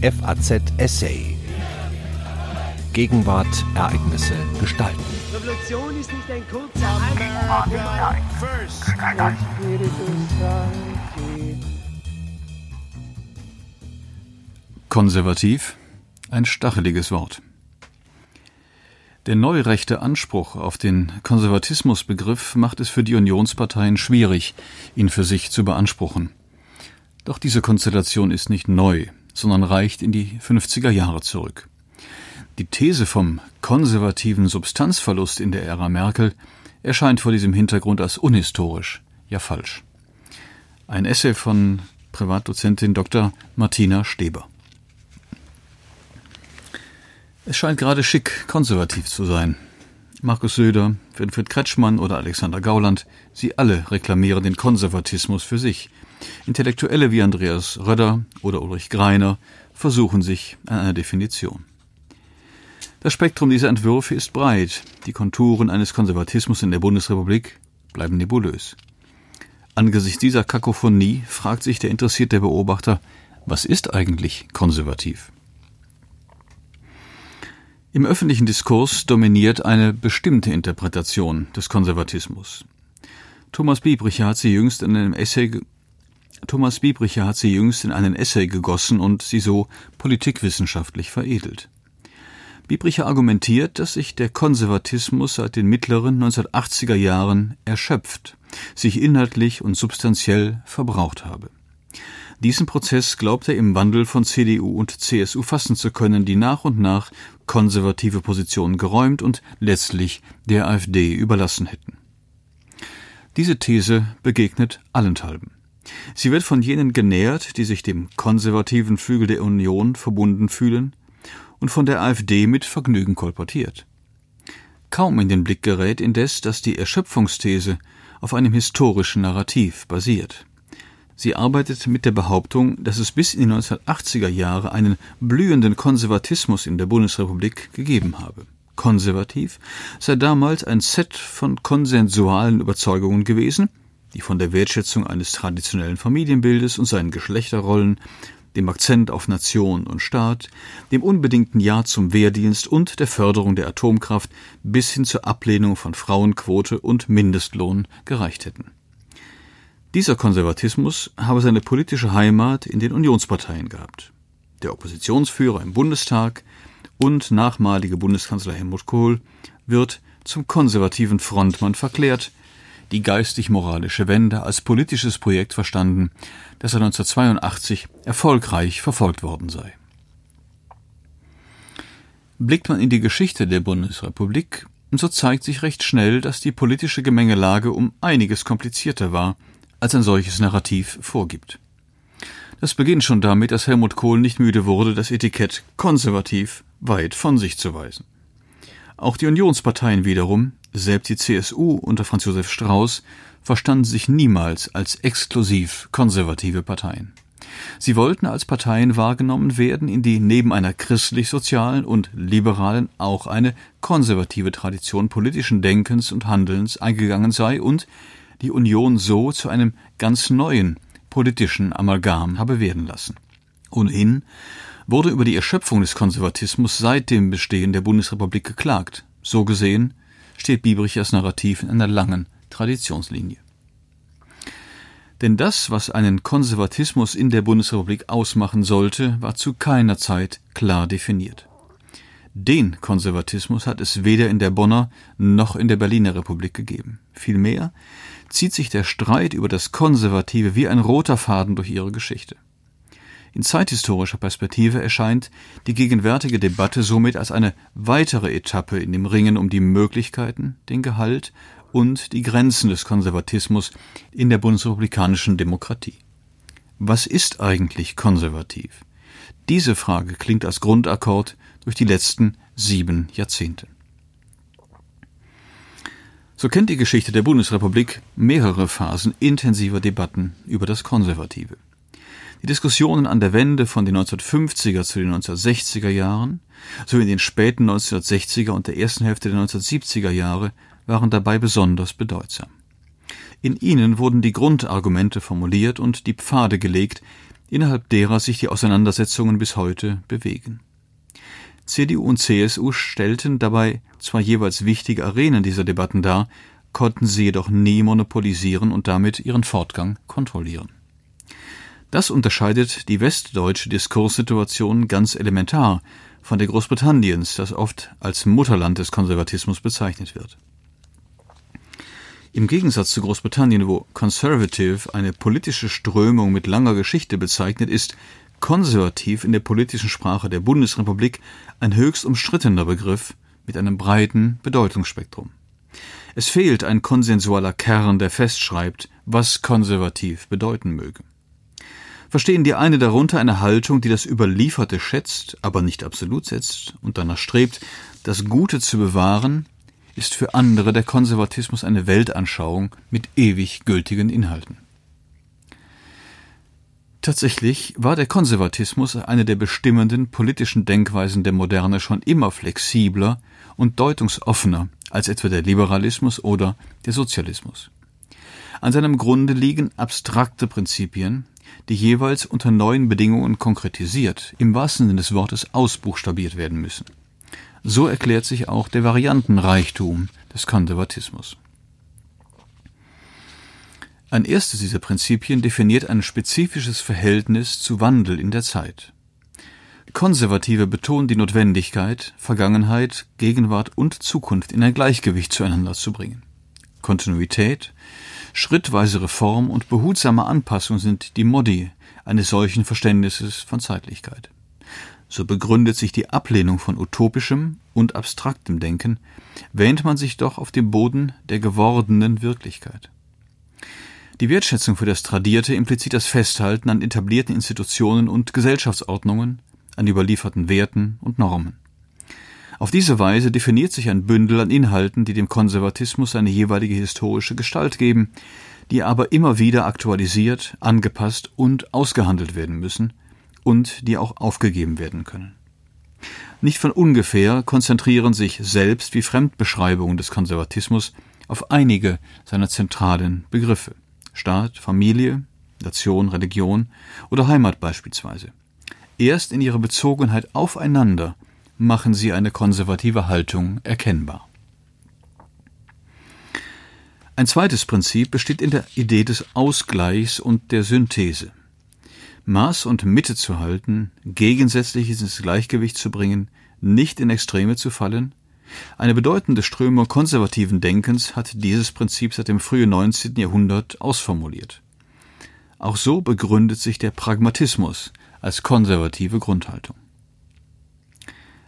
FAZ Essay. Gegenwart, Ereignisse, Gestalten. Revolution ist nicht ein kurzer Konservativ, ein stacheliges Wort. Der neurechte Anspruch auf den Konservatismusbegriff macht es für die Unionsparteien schwierig, ihn für sich zu beanspruchen. Doch diese Konstellation ist nicht neu, sondern reicht in die 50er Jahre zurück. Die These vom konservativen Substanzverlust in der Ära Merkel erscheint vor diesem Hintergrund als unhistorisch, ja falsch. Ein Essay von Privatdozentin Dr. Martina Steber. Es scheint gerade schick, konservativ zu sein. Markus Söder, Winfried Kretschmann oder Alexander Gauland, sie alle reklamieren den Konservatismus für sich. Intellektuelle wie Andreas Röder oder Ulrich Greiner versuchen sich an einer Definition. Das Spektrum dieser Entwürfe ist breit. Die Konturen eines Konservatismus in der Bundesrepublik bleiben nebulös. Angesichts dieser Kakophonie fragt sich der interessierte Beobachter, was ist eigentlich konservativ? Im öffentlichen Diskurs dominiert eine bestimmte Interpretation des Konservatismus. Thomas Biebricher hat sie jüngst in einem Essay Thomas Biebricher hat sie jüngst in einen Essay gegossen und sie so politikwissenschaftlich veredelt. Biebricher argumentiert, dass sich der Konservatismus seit den mittleren 1980er Jahren erschöpft, sich inhaltlich und substanziell verbraucht habe. Diesen Prozess glaubt er im Wandel von CDU und CSU fassen zu können, die nach und nach konservative Positionen geräumt und letztlich der AfD überlassen hätten. Diese These begegnet allenthalben. Sie wird von jenen genährt, die sich dem konservativen Flügel der Union verbunden fühlen, und von der AfD mit Vergnügen kolportiert. Kaum in den Blick gerät indes, dass die Erschöpfungsthese auf einem historischen Narrativ basiert. Sie arbeitet mit der Behauptung, dass es bis in die 1980er Jahre einen blühenden Konservatismus in der Bundesrepublik gegeben habe. Konservativ sei damals ein Set von konsensualen Überzeugungen gewesen, die von der Wertschätzung eines traditionellen Familienbildes und seinen Geschlechterrollen, dem Akzent auf Nation und Staat, dem unbedingten Ja zum Wehrdienst und der Förderung der Atomkraft bis hin zur Ablehnung von Frauenquote und Mindestlohn gereicht hätten. Dieser Konservatismus habe seine politische Heimat in den Unionsparteien gehabt. Der Oppositionsführer im Bundestag und nachmalige Bundeskanzler Helmut Kohl wird zum konservativen Frontmann verklärt, die geistig-moralische Wende als politisches Projekt verstanden, das seit 1982 erfolgreich verfolgt worden sei. Blickt man in die Geschichte der Bundesrepublik, so zeigt sich recht schnell, dass die politische Gemengelage um einiges komplizierter war, als ein solches Narrativ vorgibt. Das beginnt schon damit, dass Helmut Kohl nicht müde wurde, das Etikett konservativ weit von sich zu weisen. Auch die Unionsparteien wiederum, selbst die CSU unter Franz Josef Strauß, verstanden sich niemals als exklusiv konservative Parteien. Sie wollten als Parteien wahrgenommen werden, in die neben einer christlich-sozialen und liberalen auch eine konservative Tradition politischen Denkens und Handelns eingegangen sei und die Union so zu einem ganz neuen politischen Amalgam habe werden lassen. Ohnehin wurde über die Erschöpfung des Konservatismus seit dem Bestehen der Bundesrepublik geklagt. So gesehen steht Biebrichers Narrativ in einer langen Traditionslinie. Denn das, was einen Konservatismus in der Bundesrepublik ausmachen sollte, war zu keiner Zeit klar definiert. Den Konservatismus hat es weder in der Bonner noch in der Berliner Republik gegeben. Vielmehr zieht sich der Streit über das Konservative wie ein roter Faden durch ihre Geschichte. In zeithistorischer Perspektive erscheint die gegenwärtige Debatte somit als eine weitere Etappe in dem Ringen um die Möglichkeiten, den Gehalt und die Grenzen des Konservatismus in der bundesrepublikanischen Demokratie. Was ist eigentlich konservativ? Diese Frage klingt als Grundakkord durch die letzten sieben Jahrzehnte. So kennt die Geschichte der Bundesrepublik mehrere Phasen intensiver Debatten über das Konservative. Die Diskussionen an der Wende von den 1950er zu den 1960er Jahren sowie in den späten 1960er und der ersten Hälfte der 1970er Jahre waren dabei besonders bedeutsam. In ihnen wurden die Grundargumente formuliert und die Pfade gelegt, innerhalb derer sich die Auseinandersetzungen bis heute bewegen. CDU und CSU stellten dabei zwar jeweils wichtige Arenen dieser Debatten dar, konnten sie jedoch nie monopolisieren und damit ihren Fortgang kontrollieren. Das unterscheidet die westdeutsche Diskurssituation ganz elementar von der Großbritanniens, das oft als Mutterland des Konservatismus bezeichnet wird. Im Gegensatz zu Großbritannien, wo Conservative eine politische Strömung mit langer Geschichte bezeichnet, ist konservativ in der politischen Sprache der Bundesrepublik ein höchst umstrittener Begriff mit einem breiten Bedeutungsspektrum. Es fehlt ein konsensualer Kern, der festschreibt, was konservativ bedeuten möge. Verstehen die eine darunter eine Haltung, die das Überlieferte schätzt, aber nicht absolut setzt und danach strebt, das Gute zu bewahren, ist für andere der Konservatismus eine Weltanschauung mit ewig gültigen Inhalten. Tatsächlich war der Konservatismus eine der bestimmenden politischen Denkweisen der Moderne schon immer flexibler und deutungsoffener als etwa der Liberalismus oder der Sozialismus. An seinem Grunde liegen abstrakte Prinzipien, die jeweils unter neuen Bedingungen konkretisiert, im wahrsten Sinne des Wortes ausbuchstabiert werden müssen. So erklärt sich auch der Variantenreichtum des Konservatismus. Ein erstes dieser Prinzipien definiert ein spezifisches Verhältnis zu Wandel in der Zeit. Konservative betonen die Notwendigkeit, Vergangenheit, Gegenwart und Zukunft in ein Gleichgewicht zueinander zu bringen. Kontinuität, schrittweise Reform und behutsame Anpassung sind die Modi eines solchen Verständnisses von Zeitlichkeit. So begründet sich die Ablehnung von utopischem und abstraktem Denken, wähnt man sich doch auf dem Boden der gewordenen Wirklichkeit. Die Wertschätzung für das Tradierte impliziert das Festhalten an etablierten Institutionen und Gesellschaftsordnungen, an überlieferten Werten und Normen. Auf diese Weise definiert sich ein Bündel an Inhalten, die dem Konservatismus eine jeweilige historische Gestalt geben, die aber immer wieder aktualisiert, angepasst und ausgehandelt werden müssen und die auch aufgegeben werden können. Nicht von ungefähr konzentrieren sich Selbst- wie Fremdbeschreibungen des Konservatismus auf einige seiner zentralen Begriffe Staat, Familie, Nation, Religion oder Heimat beispielsweise. Erst in ihrer Bezogenheit aufeinander machen sie eine konservative Haltung erkennbar. Ein zweites Prinzip besteht in der Idee des Ausgleichs und der Synthese. Maß und Mitte zu halten, Gegensätzliches ins Gleichgewicht zu bringen, nicht in Extreme zu fallen. Eine bedeutende Strömung konservativen Denkens hat dieses Prinzip seit dem frühen 19. Jahrhundert ausformuliert. Auch so begründet sich der Pragmatismus als konservative Grundhaltung.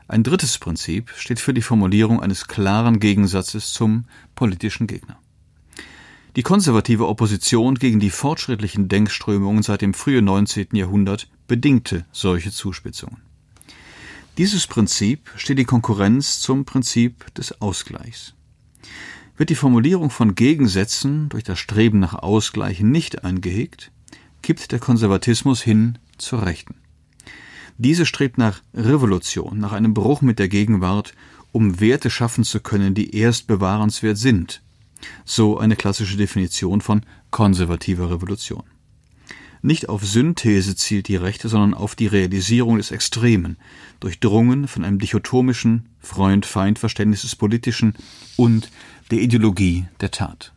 Ein drittes Prinzip steht für die Formulierung eines klaren Gegensatzes zum politischen Gegner. Die konservative Opposition gegen die fortschrittlichen Denkströmungen seit dem frühen 19. Jahrhundert bedingte solche Zuspitzungen. Dieses Prinzip steht in Konkurrenz zum Prinzip des Ausgleichs. Wird die Formulierung von Gegensätzen durch das Streben nach Ausgleich nicht eingehegt, kippt der Konservatismus hin zur Rechten. Diese strebt nach Revolution, nach einem Bruch mit der Gegenwart, um Werte schaffen zu können, die erst bewahrenswert sind. So eine klassische Definition von konservativer Revolution. Nicht auf Synthese zielt die Rechte, sondern auf die Realisierung des Extremen, durchdrungen von einem dichotomischen Freund-Feind-Verständnis des Politischen und der Ideologie der Tat.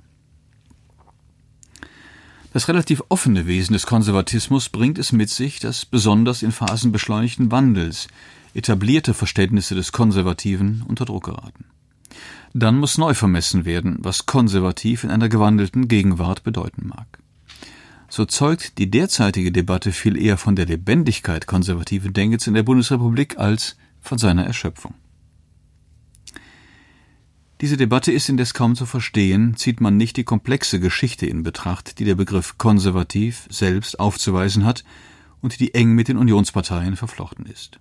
Das relativ offene Wesen des Konservatismus bringt es mit sich, dass besonders in Phasen beschleunigten Wandels etablierte Verständnisse des Konservativen unter Druck geraten. Dann muss neu vermessen werden, was konservativ in einer gewandelten Gegenwart bedeuten mag. So zeugt die derzeitige Debatte viel eher von der Lebendigkeit konservativen Denkens in der Bundesrepublik als von seiner Erschöpfung. Diese Debatte ist indes kaum zu verstehen, zieht man nicht die komplexe Geschichte in Betracht, die der Begriff konservativ selbst aufzuweisen hat und die eng mit den Unionsparteien verflochten ist.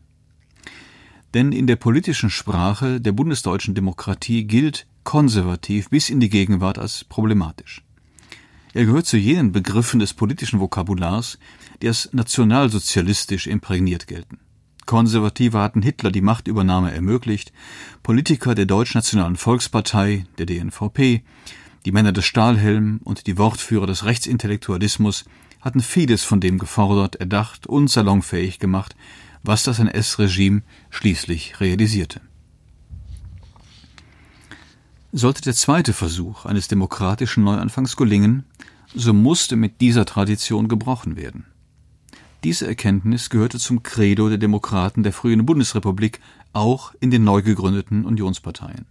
Denn in der politischen Sprache der bundesdeutschen Demokratie gilt konservativ bis in die Gegenwart als problematisch. Er gehört zu jenen Begriffen des politischen Vokabulars, die als nationalsozialistisch imprägniert gelten. Konservative hatten Hitler die Machtübernahme ermöglicht, Politiker der Deutschnationalen Volkspartei, der DNVP, die Männer des Stahlhelm und die Wortführer des Rechtsintellektualismus hatten vieles von dem gefordert, erdacht und salonfähig gemacht, was das NS-Regime schließlich realisierte. Sollte der zweite Versuch eines demokratischen Neuanfangs gelingen, so musste mit dieser Tradition gebrochen werden. Diese Erkenntnis gehörte zum Credo der Demokraten der frühen Bundesrepublik auch in den neu gegründeten Unionsparteien.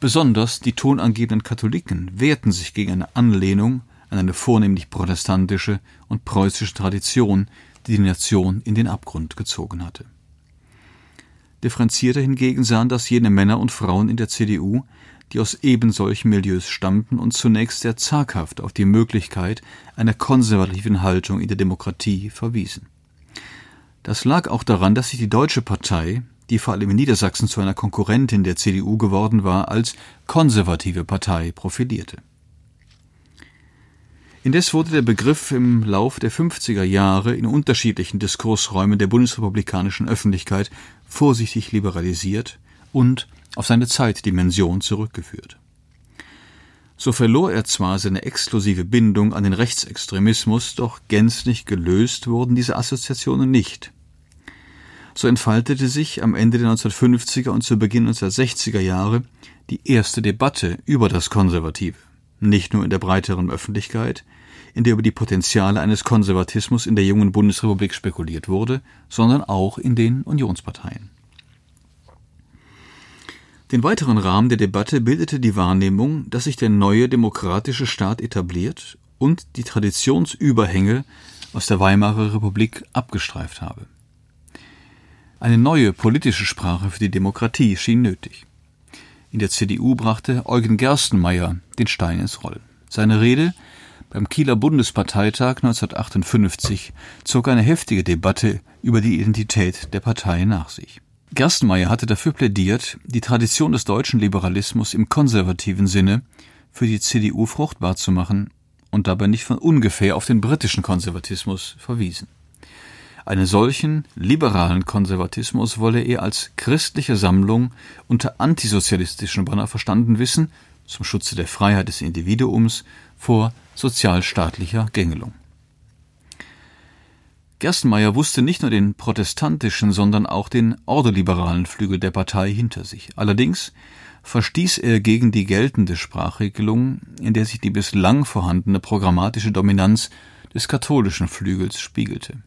Besonders die tonangebenden Katholiken wehrten sich gegen eine Anlehnung an eine vornehmlich protestantische und preußische Tradition, die die Nation in den Abgrund gezogen hatte. Differenzierter hingegen sahen das jene Männer und Frauen in der CDU, die aus ebensolchen Milieus stammten und zunächst sehr zaghaft auf die Möglichkeit einer konservativen Haltung in der Demokratie verwiesen. Das lag auch daran, dass sich die Deutsche Partei, die vor allem in Niedersachsen zu einer Konkurrentin der CDU geworden war, als konservative Partei profilierte. Indes wurde der Begriff im Lauf der 50er Jahre in unterschiedlichen Diskursräumen der bundesrepublikanischen Öffentlichkeit vorsichtig liberalisiert und auf seine Zeitdimension zurückgeführt. So verlor er zwar seine exklusive Bindung an den Rechtsextremismus, doch gänzlich gelöst wurden diese Assoziationen nicht. So entfaltete sich am Ende der 1950er und zu Beginn 1960er Jahre die erste Debatte über das Konservative, nicht nur in der breiteren Öffentlichkeit, in der über die Potenziale eines Konservatismus in der jungen Bundesrepublik spekuliert wurde, sondern auch in den Unionsparteien. Den weiteren Rahmen der Debatte bildete die Wahrnehmung, dass sich der neue demokratische Staat etabliert und die Traditionsüberhänge aus der Weimarer Republik abgestreift habe. Eine neue politische Sprache für die Demokratie schien nötig. In der CDU brachte Eugen Gerstenmaier den Stein ins Rollen. Seine Rede beim Kieler Bundesparteitag 1958 zog eine heftige Debatte über die Identität der Partei nach sich. Gerstenmaier hatte dafür plädiert, die Tradition des deutschen Liberalismus im konservativen Sinne für die CDU fruchtbar zu machen und dabei nicht von ungefähr auf den britischen Konservatismus verwiesen. Einen solchen liberalen Konservatismus wolle er als christliche Sammlung unter antisozialistischen Banner verstanden wissen, zum Schutze der Freiheit des Individuums vor sozialstaatlicher Gängelung. Gerstenmaier wusste nicht nur den protestantischen, sondern auch den ordoliberalen Flügel der Partei hinter sich. Allerdings verstieß er gegen die geltende Sprachregelung, in der sich die bislang vorhandene programmatische Dominanz des katholischen Flügels spiegelte.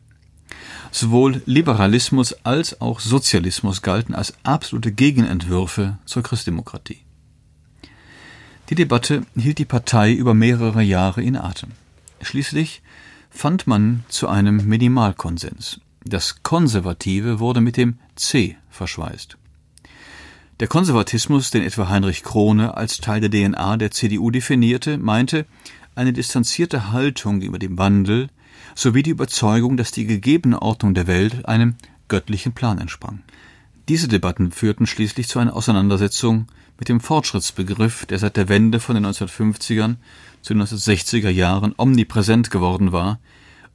Sowohl Liberalismus als auch Sozialismus galten als absolute Gegenentwürfe zur Christdemokratie. Die Debatte hielt die Partei über mehrere Jahre in Atem. Schließlich fand man zu einem Minimalkonsens. Das Konservative wurde mit dem C verschweißt. Der Konservatismus, den etwa Heinrich Krone als Teil der DNA der CDU definierte, meinte eine distanzierte Haltung über dem Wandel sowie die Überzeugung, dass die gegebene Ordnung der Welt einem göttlichen Plan entsprang. Diese Debatten führten schließlich zu einer Auseinandersetzung mit dem Fortschrittsbegriff, der seit der Wende von den 1950ern zu den 1960er Jahren omnipräsent geworden war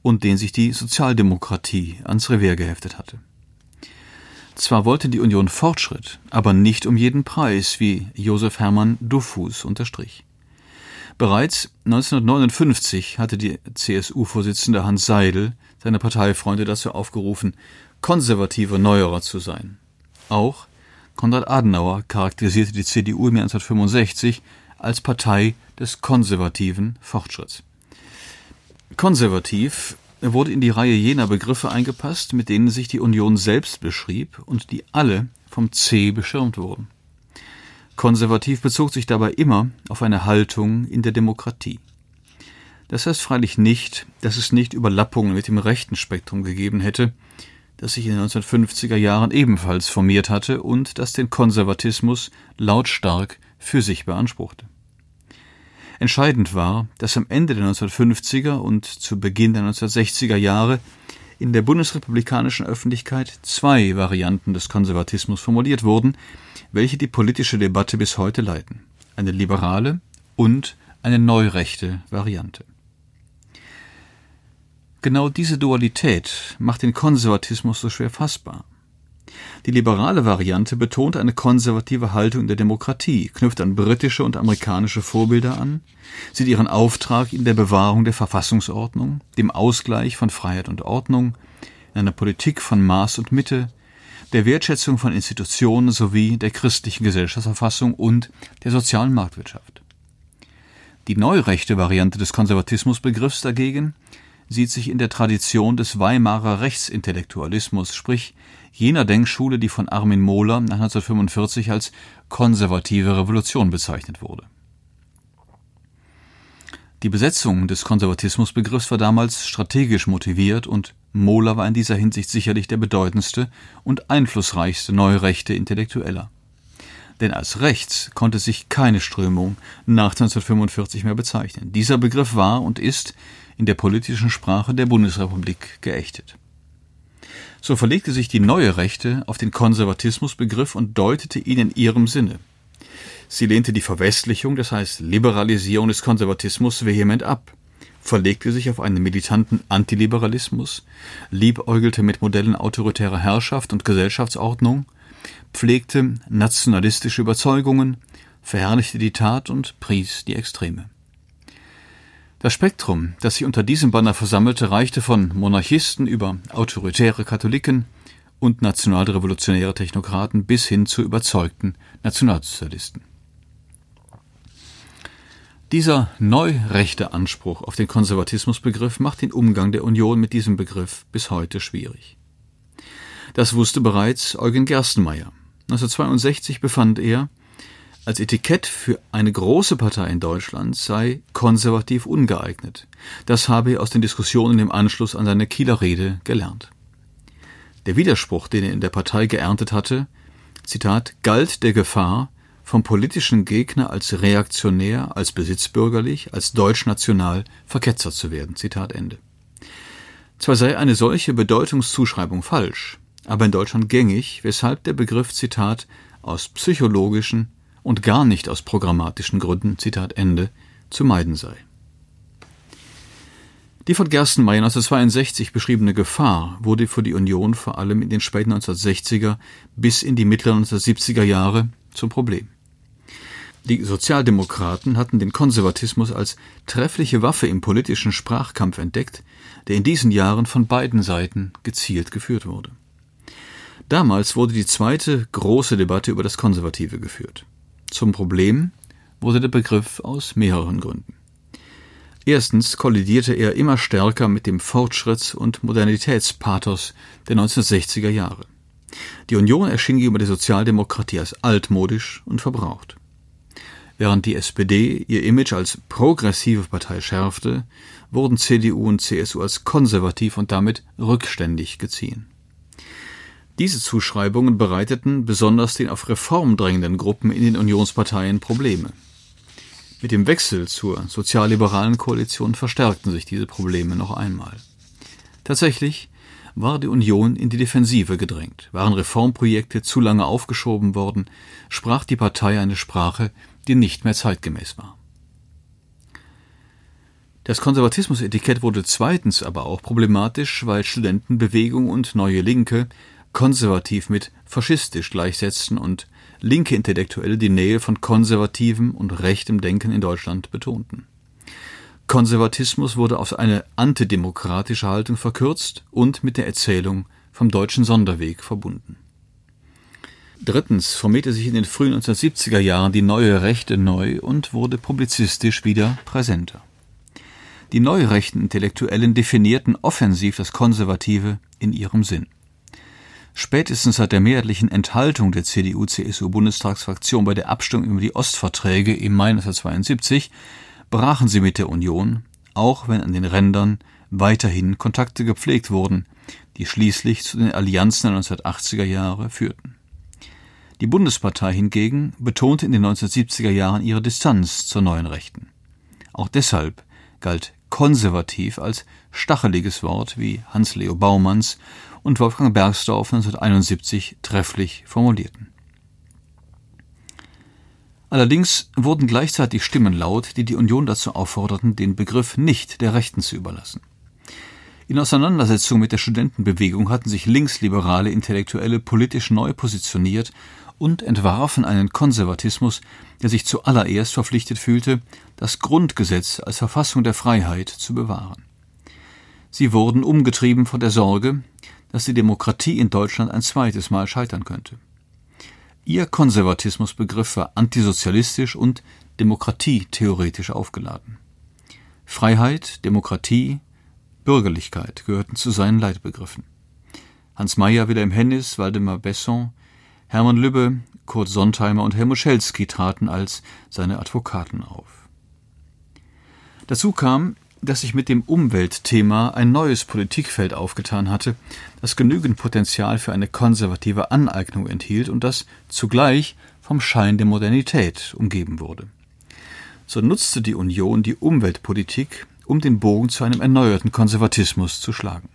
und den sich die Sozialdemokratie ans Revier geheftet hatte. Zwar wollte die Union Fortschritt, aber nicht um jeden Preis, wie Josef Hermann Duffus unterstrich. Bereits 1959 hatte die CSU-Vorsitzende Hans Seidel seine Parteifreunde dazu aufgerufen, konservative Neuerer zu sein. Auch Konrad Adenauer charakterisierte die CDU im Jahr 1965 als Partei des konservativen Fortschritts. Konservativ wurde in die Reihe jener Begriffe eingepasst, mit denen sich die Union selbst beschrieb und die alle vom C beschirmt wurden. Konservativ bezog sich dabei immer auf eine Haltung in der Demokratie. Das heißt freilich nicht, dass es nicht Überlappungen mit dem rechten Spektrum gegeben hätte, das sich in den 1950er Jahren ebenfalls formiert hatte und das den Konservatismus lautstark für sich beanspruchte. Entscheidend war, dass am Ende der 1950er und zu Beginn der 1960er Jahre in der bundesrepublikanischen Öffentlichkeit zwei Varianten des Konservatismus formuliert wurden, welche die politische Debatte bis heute leiten. Eine liberale und eine neurechte Variante. Genau diese Dualität macht den Konservatismus so schwer fassbar. Die liberale Variante betont eine konservative Haltung der Demokratie, knüpft an britische und amerikanische Vorbilder an, sieht ihren Auftrag in der Bewahrung der Verfassungsordnung, dem Ausgleich von Freiheit und Ordnung, in einer Politik von Maß und Mitte, der Wertschätzung von Institutionen sowie der christlichen Gesellschaftsverfassung und der sozialen Marktwirtschaft. Die neurechte Variante des Konservatismusbegriffs dagegen sieht sich in der Tradition des Weimarer Rechtsintellektualismus, sprich jener Denkschule, die von Armin Mohler nach 1945 als konservative Revolution bezeichnet wurde. Die Besetzung des Konservatismusbegriffs war damals strategisch motiviert und Mohler war in dieser Hinsicht sicherlich der bedeutendste und einflussreichste neurechte Intellektueller. Denn als rechts konnte sich keine Strömung nach 1945 mehr bezeichnen. Dieser Begriff war und ist in der politischen Sprache der Bundesrepublik geächtet. So verlegte sich die neue Rechte auf den Konservatismusbegriff und deutete ihn in ihrem Sinne. Sie lehnte die Verwestlichung, das heißt Liberalisierung des Konservatismus vehement ab, verlegte sich auf einen militanten Antiliberalismus, liebäugelte mit Modellen autoritärer Herrschaft und Gesellschaftsordnung, pflegte nationalistische Überzeugungen, verherrlichte die Tat und pries die Extreme. Das Spektrum, das sich unter diesem Banner versammelte, reichte von Monarchisten über autoritäre Katholiken und nationalrevolutionäre Technokraten bis hin zu überzeugten Nationalsozialisten. Dieser neurechte Anspruch auf den Konservatismusbegriff macht den Umgang der Union mit diesem Begriff bis heute schwierig. Das wusste bereits Eugen Gerstenmaier. 1962 befand er, als Etikett für eine große Partei in Deutschland sei konservativ ungeeignet. Das habe er aus den Diskussionen im Anschluss an seine Kieler Rede gelernt. Der Widerspruch, den er in der Partei geerntet hatte, Zitat, galt der Gefahr, vom politischen Gegner als reaktionär, als besitzbürgerlich, als deutschnational verketzert zu werden. Zitat Ende. Zwar sei eine solche Bedeutungszuschreibung falsch, aber in Deutschland gängig, weshalb der Begriff Zitat aus psychologischen und gar nicht aus programmatischen Gründen, Zitat Ende, zu meiden sei. Die von Gerstenmaier 1962 beschriebene Gefahr wurde für die Union vor allem in den späten 1960er bis in die mittleren 1970er Jahre zum Problem. Die Sozialdemokraten hatten den Konservatismus als treffliche Waffe im politischen Sprachkampf entdeckt, der in diesen Jahren von beiden Seiten gezielt geführt wurde. Damals wurde die zweite große Debatte über das Konservative geführt. Zum Problem wurde der Begriff aus mehreren Gründen. Erstens kollidierte er immer stärker mit dem Fortschritts- und Modernitätspathos der 1960er Jahre. Die Union erschien gegenüber der Sozialdemokratie als altmodisch und verbraucht. Während die SPD ihr Image als progressive Partei schärfte, wurden CDU und CSU als konservativ und damit rückständig geziehen. Diese Zuschreibungen bereiteten besonders den auf Reform drängenden Gruppen in den Unionsparteien Probleme. Mit dem Wechsel zur sozialliberalen Koalition verstärkten sich diese Probleme noch einmal. Tatsächlich war die Union in die Defensive gedrängt, waren Reformprojekte zu lange aufgeschoben worden, sprach die Partei eine Sprache, die nicht mehr zeitgemäß war. Das Konservatismusetikett wurde zweitens aber auch problematisch, weil Studentenbewegung und Neue Linke konservativ mit faschistisch gleichsetzten und linke Intellektuelle die Nähe von konservativem und rechtem Denken in Deutschland betonten. Konservatismus wurde auf eine antidemokratische Haltung verkürzt und mit der Erzählung vom deutschen Sonderweg verbunden. Drittens formierte sich in den frühen 1970er Jahren die neue Rechte neu und wurde publizistisch wieder präsenter. Die neurechten Intellektuellen definierten offensiv das Konservative in ihrem Sinn. Spätestens seit der mehrheitlichen Enthaltung der CDU-CSU-Bundestagsfraktion bei der Abstimmung über die Ostverträge im Mai 1972 brachen sie mit der Union, auch wenn an den Rändern weiterhin Kontakte gepflegt wurden, die schließlich zu den Allianzen der 1980er Jahre führten. Die Bundespartei hingegen betonte in den 1970er Jahren ihre Distanz zur neuen Rechten. Auch deshalb galt konservativ als stacheliges Wort, wie Hans-Leo Baumanns und Wolfgang Bergsdorf 1971 trefflich formulierten. Allerdings wurden gleichzeitig Stimmen laut, die die Union dazu aufforderten, den Begriff nicht der Rechten zu überlassen. In Auseinandersetzung mit der Studentenbewegung hatten sich linksliberale Intellektuelle politisch neu positioniert und entwarfen einen Konservatismus, der sich zuallererst verpflichtet fühlte, das Grundgesetz als Verfassung der Freiheit zu bewahren. Sie wurden umgetrieben von der Sorge, dass die Demokratie in Deutschland ein zweites Mal scheitern könnte. Ihr Konservatismusbegriff war antisozialistisch und demokratietheoretisch aufgeladen. Freiheit, Demokratie, Bürgerlichkeit gehörten zu seinen Leitbegriffen. Hans Mayer, Wilhelm Hennis, Waldemar Besson, Hermann Lübbe, Kurt Sontheimer und Helmut Schelzky traten als seine Advokaten auf. Dazu kam, dass sich mit dem Umweltthema ein neues Politikfeld aufgetan hatte, das genügend Potenzial für eine konservative Aneignung enthielt und das zugleich vom Schein der Modernität umgeben wurde. So nutzte die Union die Umweltpolitik, um den Bogen zu einem erneuerten Konservatismus zu schlagen.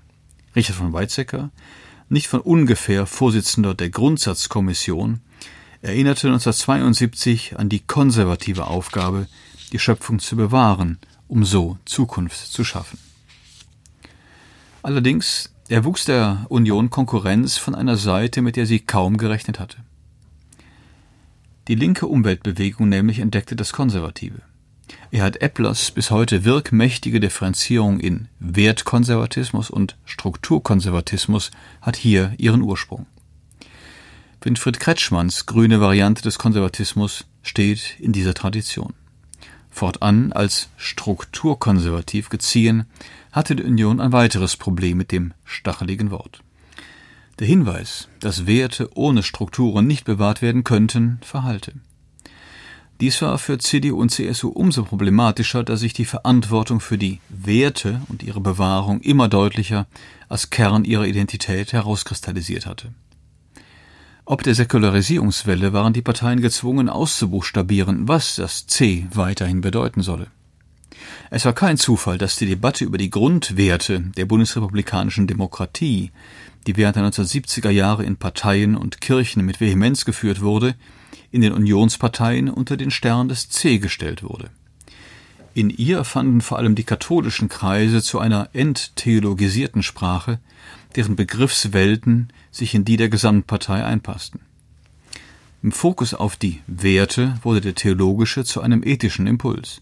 Richard von Weizsäcker, nicht von ungefähr Vorsitzender der Grundsatzkommission, erinnerte 1972 an die konservative Aufgabe, die Schöpfung zu bewahren um so Zukunft zu schaffen. Allerdings erwuchs der Union Konkurrenz von einer Seite, mit der sie kaum gerechnet hatte. Die linke Umweltbewegung nämlich entdeckte das Konservative. Erhard Eplers bis heute wirkmächtige Differenzierung in Wertkonservatismus und Strukturkonservatismus hat hier ihren Ursprung. Winfried Kretschmanns grüne Variante des Konservatismus steht in dieser Tradition fortan als strukturkonservativ geziehen, hatte die Union ein weiteres Problem mit dem stacheligen Wort. Der Hinweis, dass Werte ohne Strukturen nicht bewahrt werden könnten, verhalte. Dies war für CDU und CSU umso problematischer, da sich die Verantwortung für die Werte und ihre Bewahrung immer deutlicher als Kern ihrer Identität herauskristallisiert hatte. Ob der Säkularisierungswelle waren die Parteien gezwungen auszubuchstabieren, was das C weiterhin bedeuten solle. Es war kein Zufall, dass die Debatte über die Grundwerte der bundesrepublikanischen Demokratie, die während der 1970er Jahre in Parteien und Kirchen mit Vehemenz geführt wurde, in den Unionsparteien unter den Stern des C gestellt wurde. In ihr fanden vor allem die katholischen Kreise zu einer enttheologisierten Sprache, deren Begriffswelten sich in die der Gesamtpartei einpassten. Im Fokus auf die Werte wurde der theologische zu einem ethischen Impuls.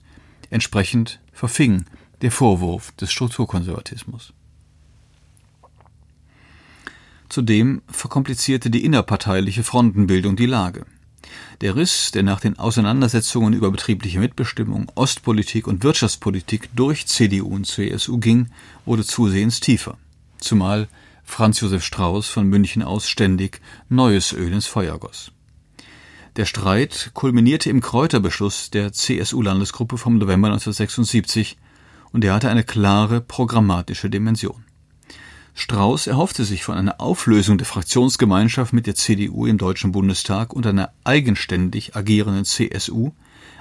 Entsprechend verfing der Vorwurf des Strukturkonservatismus. Zudem verkomplizierte die innerparteiliche Frontenbildung die Lage. Der Riss, der nach den Auseinandersetzungen über betriebliche Mitbestimmung, Ostpolitik und Wirtschaftspolitik durch CDU und CSU ging, wurde zusehends tiefer, zumal Franz Josef Strauß von München aus ständig neues Öl ins Feuer goss. Der Streit kulminierte im Kräuterbeschluss der CSU-Landesgruppe vom November 1976 und er hatte eine klare programmatische Dimension. Strauß erhoffte sich von einer Auflösung der Fraktionsgemeinschaft mit der CDU im Deutschen Bundestag und einer eigenständig agierenden CSU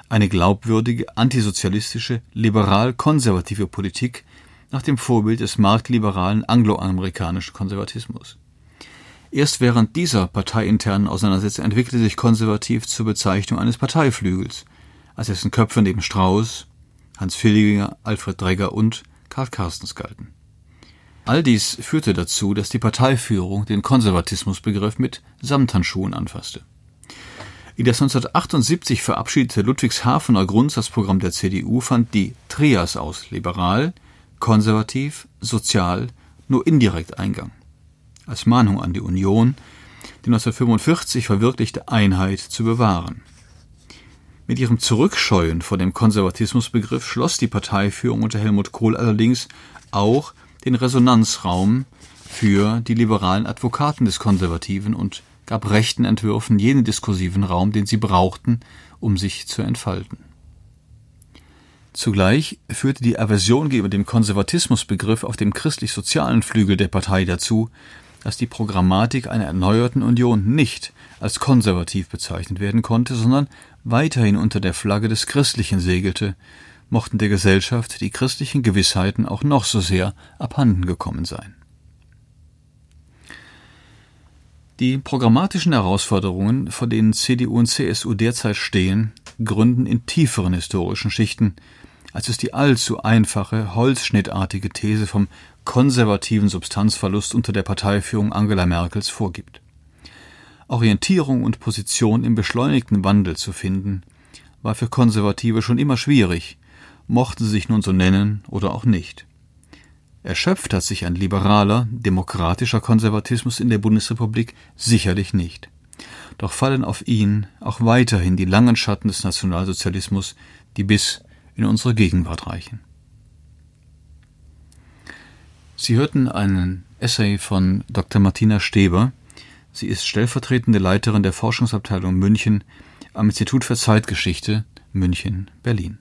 eine glaubwürdige antisozialistische, liberal-konservative Politik nach dem Vorbild des marktliberalen angloamerikanischen Konservatismus. Erst während dieser parteiinternen Auseinandersetzung entwickelte sich konservativ zur Bezeichnung eines Parteiflügels, als dessen Köpfe neben Strauß, Hans Villiger, Alfred Dregger und Karl Carstens galten. All dies führte dazu, dass die Parteiführung den Konservatismusbegriff mit Samthandschuhen anfasste. In das 1978 verabschiedete Ludwigshafener Grundsatzprogramm der CDU fand die Trias aus liberal, konservativ, sozial nur indirekt Eingang. Als Mahnung an die Union, die 1945 verwirklichte Einheit zu bewahren. Mit ihrem Zurückscheuen vor dem Konservatismusbegriff schloss die Parteiführung unter Helmut Kohl allerdings auch den Resonanzraum für die liberalen Advokaten des Konservativen und gab rechten Entwürfen jenen diskursiven Raum, den sie brauchten, um sich zu entfalten. Zugleich führte die Aversion gegenüber dem Konservatismusbegriff auf dem christlich-sozialen Flügel der Partei dazu, dass die Programmatik einer erneuerten Union nicht als konservativ bezeichnet werden konnte, sondern weiterhin unter der Flagge des Christlichen segelte, mochten der Gesellschaft die christlichen Gewissheiten auch noch so sehr abhanden gekommen sein. Die programmatischen Herausforderungen, vor denen CDU und CSU derzeit stehen, gründen in tieferen historischen Schichten, als es die allzu einfache, holzschnittartige These vom konservativen Substanzverlust unter der Parteiführung Angela Merkels vorgibt. Orientierung und Position im beschleunigten Wandel zu finden, war für Konservative schon immer schwierig, mochten sie sich nun so nennen oder auch nicht. Erschöpft hat sich ein liberaler, demokratischer Konservatismus in der Bundesrepublik sicherlich nicht. Doch fallen auf ihn auch weiterhin die langen Schatten des Nationalsozialismus, die bis in unsere Gegenwart reichen. Sie hörten einen Essay von Dr. Martina Steber. Sie ist stellvertretende Leiterin der Forschungsabteilung München am Institut für Zeitgeschichte München, Berlin.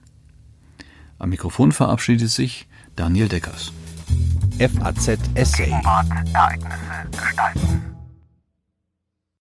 Am Mikrofon verabschiedet sich Daniel Deckers. FAZ Essay. Gegenwart, Ereignisse gestalten.